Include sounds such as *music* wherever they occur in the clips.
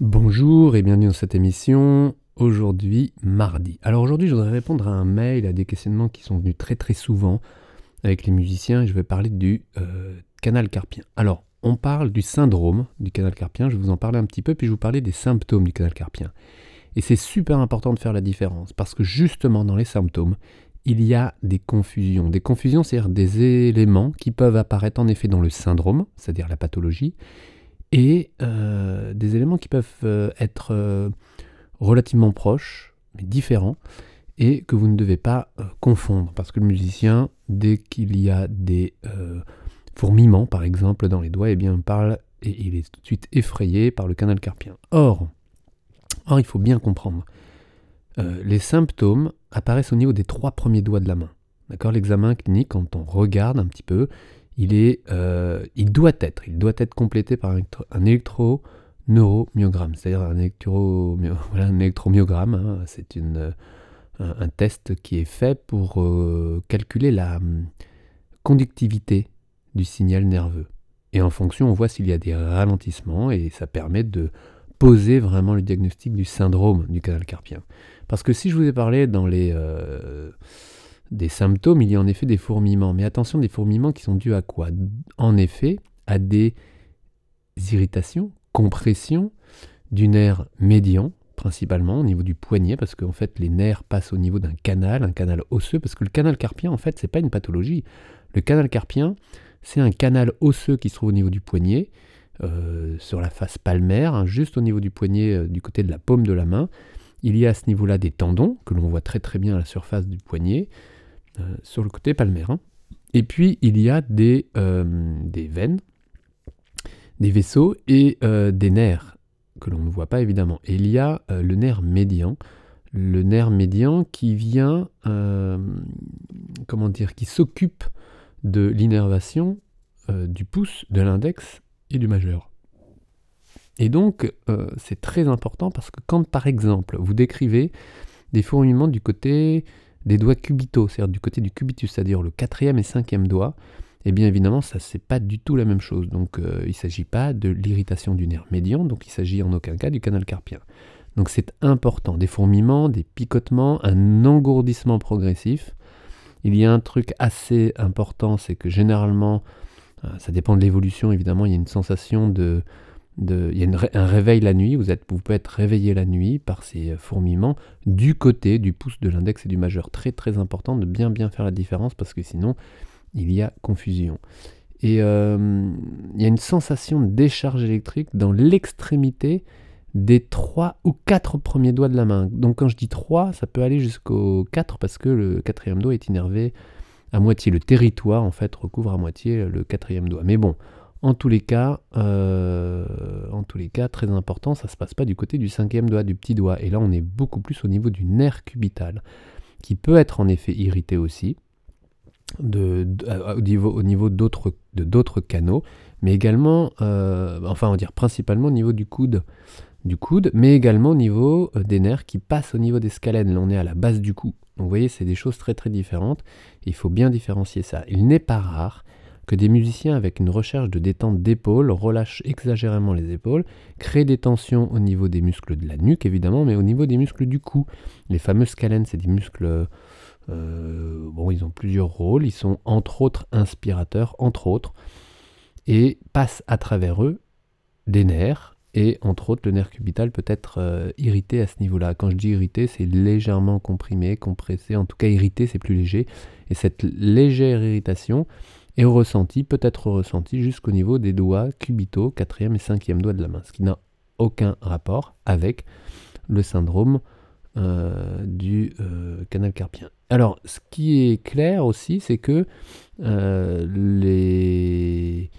Bonjour et bienvenue dans cette émission. Aujourd'hui, mardi. Alors aujourd'hui, je voudrais répondre à un mail, à des questionnements qui sont venus très très souvent avec les musiciens et je vais parler du euh, canal carpien. Alors, on parle du syndrome du canal carpien, je vais vous en parler un petit peu, puis je vais vous parler des symptômes du canal carpien. Et c'est super important de faire la différence parce que justement dans les symptômes, il y a des confusions. Des confusions, c'est-à-dire des éléments qui peuvent apparaître en effet dans le syndrome, c'est-à-dire la pathologie, et euh, des éléments qui peuvent euh, être euh, relativement proches, mais différents, et que vous ne devez pas confondre, parce que le musicien, dès qu'il y a des fourmillements, par exemple, dans les doigts, eh bien, parle et il est tout de suite effrayé par le canal carpien. Or, or il faut bien comprendre, les symptômes apparaissent au niveau des trois premiers doigts de la main. D'accord? L'examen clinique, quand on regarde un petit peu, il, est, euh, il doit être, il doit être complété par un, électro-neuromyogramme, c'est-à-dire un, électro, *laughs* voilà, un électromyogramme. Hein. c'est une, un, test qui est fait pour euh, calculer la hum, conductivité du signal nerveux. Et en fonction, on voit s'il y a des ralentissements et ça permet de poser vraiment le diagnostic du syndrome du canal carpien. Parce que si je vous ai parlé dans les... Euh, des symptômes, il y a en effet des fourmillements. Mais attention, des fourmillements qui sont dus à quoi? En effet, à des irritations, compressions du nerf médian, principalement au niveau du poignet, parce qu'en fait les nerfs passent au niveau d'un canal, un canal osseux, parce que le canal carpien, en fait, c'est pas une pathologie. Le canal carpien, c'est un canal osseux qui se trouve au niveau du poignet, euh, sur la face palmaire, hein, juste au niveau du poignet, euh, du côté de la paume de la main. Il y a à ce niveau-là des tendons, que l'on voit très très bien à la surface du poignet, sur le côté palmaire. Et puis il y a des, euh, veines, des vaisseaux et euh, des nerfs que l'on ne voit pas évidemment. Et il y a le nerf médian, le nerf médian qui vient, comment dire, qui s'occupe de l'innervation du pouce, de l'index et du majeur. Et donc, c'est très important parce que quand, par exemple, vous décrivez des fourmillements du côté des doigts cubitaux, c'est-à-dire du côté du cubitus, c'est-à-dire le quatrième et cinquième doigt, et eh bien évidemment, ça c'est pas du tout la même chose. Donc euh, il ne s'agit pas de l'irritation du nerf médian, donc il s'agit en aucun cas du canal carpien. Donc c'est important, des fourmillements, des picotements, un engourdissement progressif. Il y a un truc assez important, c'est que généralement, euh, ça dépend de l'évolution évidemment, il y a une sensation de, il y a un réveil la nuit, vous, êtes, vous pouvez être réveillé la nuit par ces fourmillements du côté du pouce de l'index et du majeur. Très très important de bien bien faire la différence parce que sinon il y a confusion. Et euh, il y a une sensation de décharge électrique dans l'extrémité des trois ou quatre premiers doigts de la main. Donc quand je dis trois, ça peut aller jusqu'au 4 parce que le quatrième doigt est innervé à moitié. Le territoire en fait recouvre à moitié le quatrième doigt. Mais bon, en tous les cas, euh, en tous les cas, très important, ça ne se passe pas du côté du cinquième doigt, du petit doigt. Et là, on est beaucoup plus au niveau du nerf cubital, qui peut être en effet irrité aussi, de, au niveau, au niveau d'autres, de d'autres canaux, mais également, euh, enfin, on va dire principalement au niveau du coude, du coude, mais également au niveau euh, des nerfs qui passent au niveau des scalènes. Là, on est à la base du cou. Donc, vous voyez, c'est des choses très très différentes. Il faut bien différencier ça. Il n'est pas rare que des musiciens avec une recherche de détente d'épaule relâchent exagérément les épaules, créent des tensions au niveau des muscles de la nuque évidemment, mais au niveau des muscles du cou. Les fameux scalènes, c'est des muscles... Euh, bon, ils ont plusieurs rôles, ils sont entre autres inspirateurs, entre autres, et passent à travers eux des nerfs, et entre autres le nerf cubital peut être euh, irrité à ce niveau-là. Quand je dis irrité, c'est légèrement comprimé, compressé, en tout cas irrité, c'est plus léger, et cette légère irritation et ressenti, peut être ressenti jusqu'au niveau des doigts cubitaux, quatrième et cinquième doigt de la main, ce qui n'a aucun rapport avec le syndrome euh, du euh, canal carpien. Alors, ce qui est clair aussi, c'est que euh, les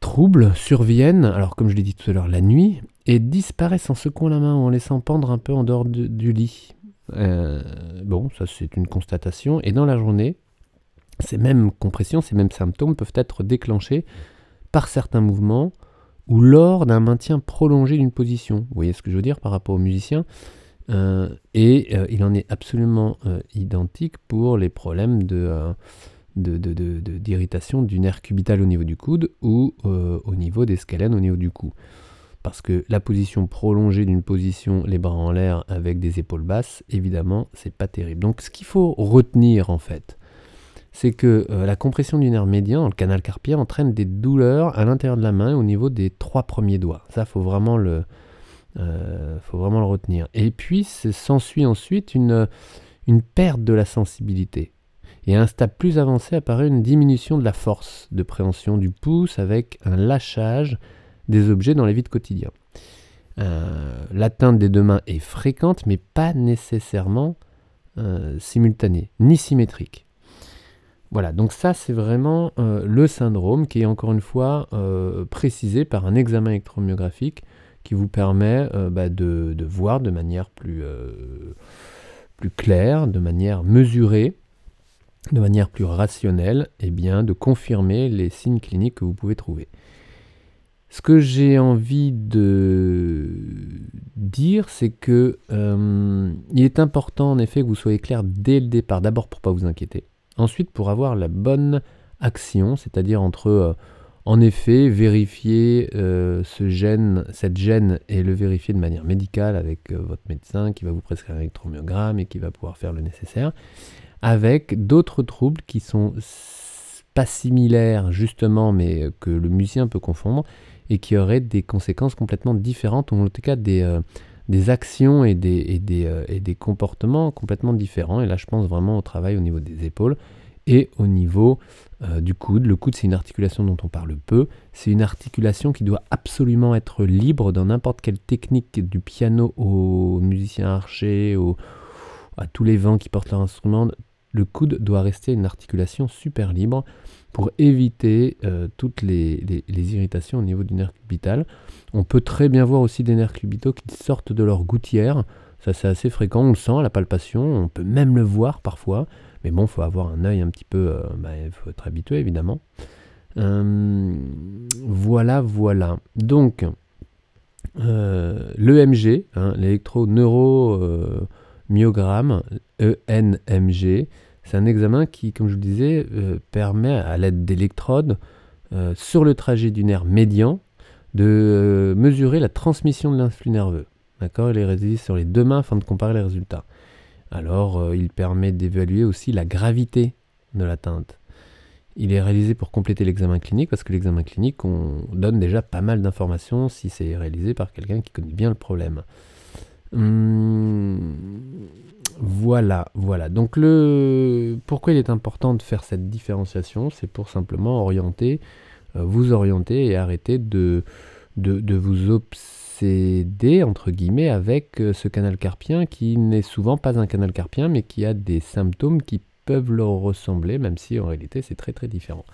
troubles surviennent, alors comme je l'ai dit tout à l'heure, la nuit, et disparaissent en secouant la main ou en laissant pendre un peu en dehors du lit. bon, ça c'est une constatation. Et dans la journée, ces mêmes compressions, ces mêmes symptômes peuvent être déclenchés par certains mouvements ou lors d'un maintien prolongé d'une position. Vous voyez ce que je veux dire par rapport aux musiciens? Euh, Et euh, il en est absolument euh, identique pour les problèmes d'irritation du nerf cubital au niveau du coude ou au niveau des scalènes au niveau du cou. parce que la position prolongée d'une position, les bras en l'air avec des épaules basses, évidemment, c'est pas terrible. Donc ce qu'il faut retenir en fait, c'est que euh, la compression du nerf médian dans le canal carpien entraîne des douleurs à l'intérieur de la main au niveau des trois premiers doigts. Ça, faut vraiment le, euh, faut vraiment le retenir. Et puis s'ensuit ensuite une, une perte de la sensibilité. Et à un stade plus avancé apparaît une diminution de la force de préhension du pouce avec un lâchage des objets dans la vie de quotidien. Euh, l'atteinte des deux mains est fréquente, mais pas nécessairement euh, simultanée, ni symétrique. Voilà, donc ça c'est vraiment euh, le syndrome qui est encore une fois précisé par un examen électromyographique qui vous permet bah, de, voir de manière plus, claire, de manière mesurée, de manière plus rationnelle, et eh bien de confirmer les signes cliniques que vous pouvez trouver. Ce que j'ai envie de dire, c'est que euh, il est important en effet que vous soyez clair dès le départ, d'abord pour ne pas vous inquiéter, ensuite pour avoir la bonne action, c'est-à-dire entre euh, en effet vérifier euh, ce gène, cette gène et le vérifier de manière médicale avec votre médecin qui va vous prescrire un électromyogramme et qui va pouvoir faire le nécessaire, avec d'autres troubles qui sont pas similaires justement mais que le musicien peut confondre et qui aurait des conséquences complètement différentes, ou en tout cas des, euh, des actions et des, et, des, euh, et comportements complètement différents. Et là, je pense vraiment au travail au niveau des épaules et au niveau euh, du coude. Le coude, c'est une articulation dont on parle peu. C'est une articulation qui doit absolument être libre dans n'importe quelle technique, du piano aux musiciens archers, à tous les vents qui portent leur instrument. Le coude doit rester une articulation super libre pour éviter euh, toutes les, irritations au niveau du nerf cubital. On peut très bien voir aussi des nerfs cubitaux qui sortent de leur gouttière. Ça, c'est assez fréquent. On le sent à la palpation. On peut même le voir parfois. Mais bon, il faut avoir un œil un petit peu. euh, bah, faut être habitué, évidemment. Euh, voilà, voilà. Donc, l'EMG, hein, l'électroneuromyogramme, ENMG, c'est un examen qui, comme je vous le disais, euh, permet à l'aide d'électrodes euh, sur le trajet du nerf médian de euh, mesurer la transmission de l'influx nerveux. D'accord? Il est réalisé sur les deux mains afin de comparer les résultats. Alors, il permet d'évaluer aussi la gravité de l'atteinte. Il est réalisé pour compléter l'examen clinique parce que l'examen clinique, on donne déjà pas mal d'informations si c'est réalisé par quelqu'un qui connaît bien le problème. Hum, voilà, voilà. Donc le pourquoi il est important de faire cette différenciation, c'est pour simplement orienter, euh, vous orienter et arrêter de, vous obséder entre guillemets avec euh, ce canal carpien qui n'est souvent pas un canal carpien mais qui a des symptômes qui peuvent leur ressembler même si en réalité c'est très très différent.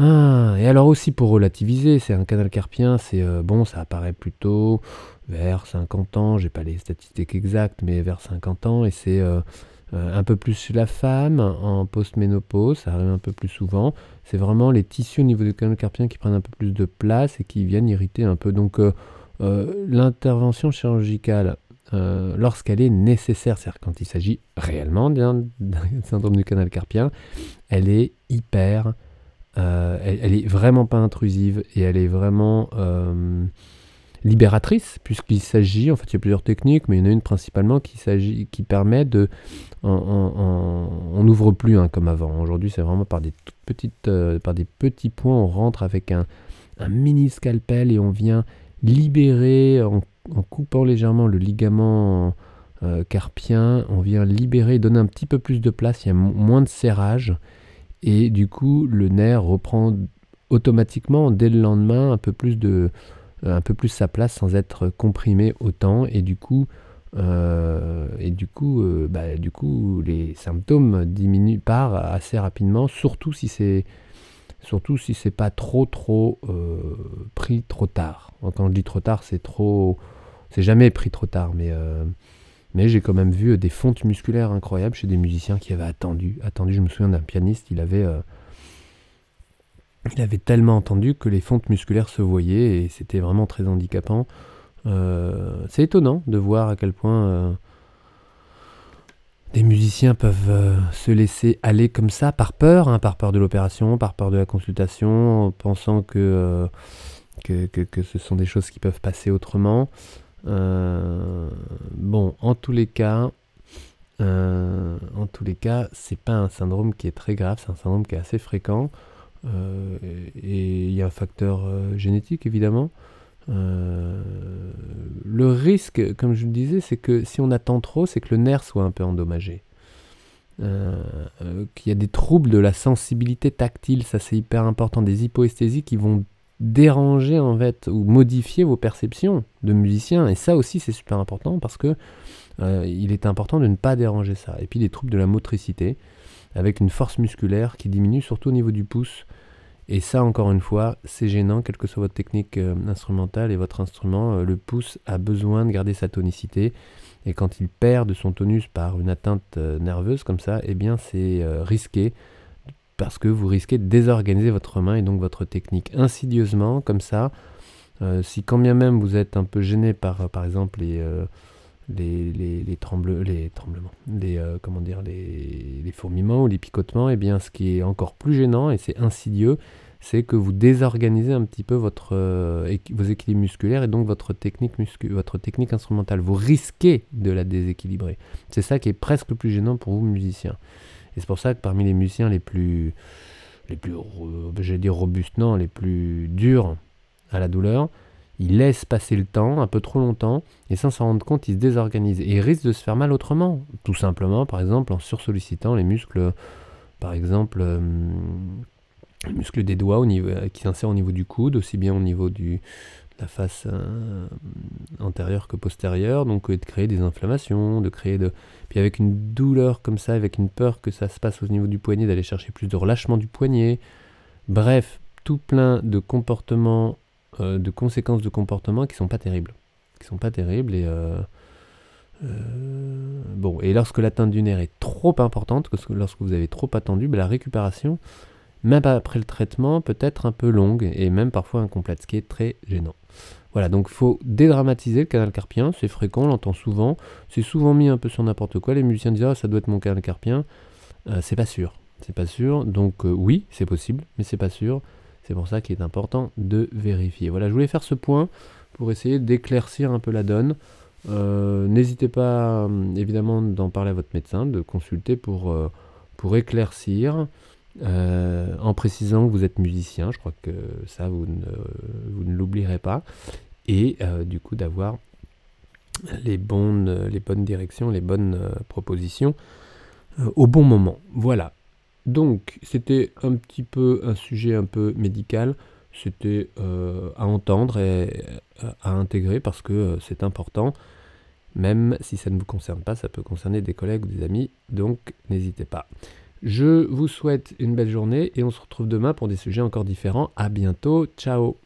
Ah, et alors aussi pour relativiser, c'est un canal carpien, c'est euh, bon, ça apparaît plutôt vers 50 ans, j'ai pas les statistiques exactes, mais vers 50 ans, et c'est euh, euh, un peu plus la femme, en post-ménopause, ça arrive un peu plus souvent. C'est vraiment les tissus au niveau du canal carpien qui prennent un peu plus de place et qui viennent irriter un peu. Donc l'intervention chirurgicale, lorsqu'elle est nécessaire, c'est-à-dire quand il s'agit réellement d'un *laughs* syndrome du canal carpien, elle est hyper euh, elle, est vraiment pas intrusive et elle est vraiment euh, libératrice puisqu'il s'agit, en fait il y a plusieurs techniques, mais il y en a une principalement qui, s'agit, qui permet de... on n'ouvre plus hein, comme avant. Aujourd'hui c'est vraiment par des petites, euh, par des petits points, on rentre avec un, mini scalpel et on vient libérer en, coupant légèrement le ligament carpien, on vient libérer, donner un petit peu plus de place, il y a moins de serrage et du coup le nerf reprend automatiquement dès le lendemain un peu plus de un peu plus sa place sans être comprimé autant et du coup euh, et du coup euh, bah, du coup les symptômes diminuent par assez rapidement surtout si c'est surtout si c'est pas trop trop euh, pris trop tard quand je dis trop tard c'est trop c'est jamais pris trop tard mais mais j'ai quand même vu euh, des fontes musculaires incroyables chez des musiciens qui avaient attendu. Attendu, je me souviens d'un pianiste, il avait, euh, il avait tellement entendu que les fontes musculaires se voyaient et c'était vraiment très handicapant. Euh, c'est étonnant de voir à quel point des musiciens peuvent se laisser aller comme ça par peur, hein, par peur de l'opération, par peur de la consultation, en pensant que que, ce sont des choses qui peuvent passer autrement. bon, en tous les cas, en tous les cas, c'est pas un syndrome qui est très grave, c'est un syndrome qui est assez fréquent. Et il y a un facteur génétique évidemment. le risque, comme je le disais, c'est que si on attend trop, c'est que le nerf soit un peu endommagé. Euh, euh, qu'il y a des troubles de la sensibilité tactile, ça c'est hyper important, des hypoesthésies qui vont déranger en fait ou modifier vos perceptions de musicien et ça aussi c'est super important parce que euh, il est important de ne pas déranger ça et puis des troubles de la motricité avec une force musculaire qui diminue surtout au niveau du pouce et ça encore une fois c'est gênant quelle que soit votre technique instrumentale et votre instrument le pouce a besoin de garder sa tonicité et quand il perd de son tonus par une atteinte euh, nerveuse comme ça, eh bien c'est euh, risqué parce que vous risquez de désorganiser votre main et donc votre technique insidieusement comme ça. Euh, si quand bien même vous êtes un peu gêné par par exemple les les, les, les, les tremblements, les, comment dire, les, les fourmillements ou les picotements, eh bien, ce qui est encore plus gênant et c'est insidieux, c'est que vous désorganisez un petit peu votre, euh, vos équilibres musculaires et donc votre technique, votre technique instrumentale. Vous risquez de la déséquilibrer. C'est ça qui est presque le plus gênant pour vous, musiciens. Et c'est pour ça que parmi les musiciens les plus, les plus j'ai dire robustes, non, les plus durs à la douleur, ils laissent passer le temps, un peu trop longtemps, et sans s'en rendre compte, ils se désorganisent. Et ils risquent de se faire mal autrement. Tout simplement, par exemple, en sursollicitant les muscles, par exemple, euh, le muscle des doigts euh, qui s'insère au niveau du coude, aussi bien au niveau de la face euh, antérieure que postérieure, donc de créer des inflammations, de créer de... Puis avec une douleur comme ça, avec une peur que ça se passe au niveau du poignet, d'aller chercher plus de relâchement du poignet. Bref, tout plein de comportements, de conséquences de comportements qui sont pas terribles. Qui sont pas terribles et... bon, et lorsque l'atteinte du nerf est trop importante, lorsque vous avez trop attendu, ben, la récupération même après le traitement, peut être un peu longue et même parfois incomplète, ce qui est très gênant. Voilà, donc faut dédramatiser le canal carpien, c'est fréquent, on l'entend souvent, c'est souvent mis un peu sur n'importe quoi, les musiciens disent ah, ça doit être mon canal carpien, euh, c'est pas sûr, c'est pas sûr, donc euh, oui, c'est possible, mais c'est pas sûr, c'est pour ça qu'il est important de vérifier. Voilà, je voulais faire ce point pour essayer d'éclaircir un peu la donne. Euh, n'hésitez pas évidemment d'en parler à votre médecin, de consulter pour, pour éclaircir. Euh, en précisant que vous êtes musicien, je crois que ça, vous ne, vous ne l'oublierez pas. Et euh, du coup, d'avoir les bonnes, les bonnes directions, les bonnes euh, propositions au bon moment. Voilà. Donc, c'était un petit peu un sujet un peu médical. C'était à entendre et à intégrer parce que c'est important. Même si ça ne vous concerne pas, ça peut concerner des collègues ou des amis. Donc, n'hésitez pas. Je vous souhaite une belle journée et on se retrouve demain pour des sujets encore différents. À bientôt. Ciao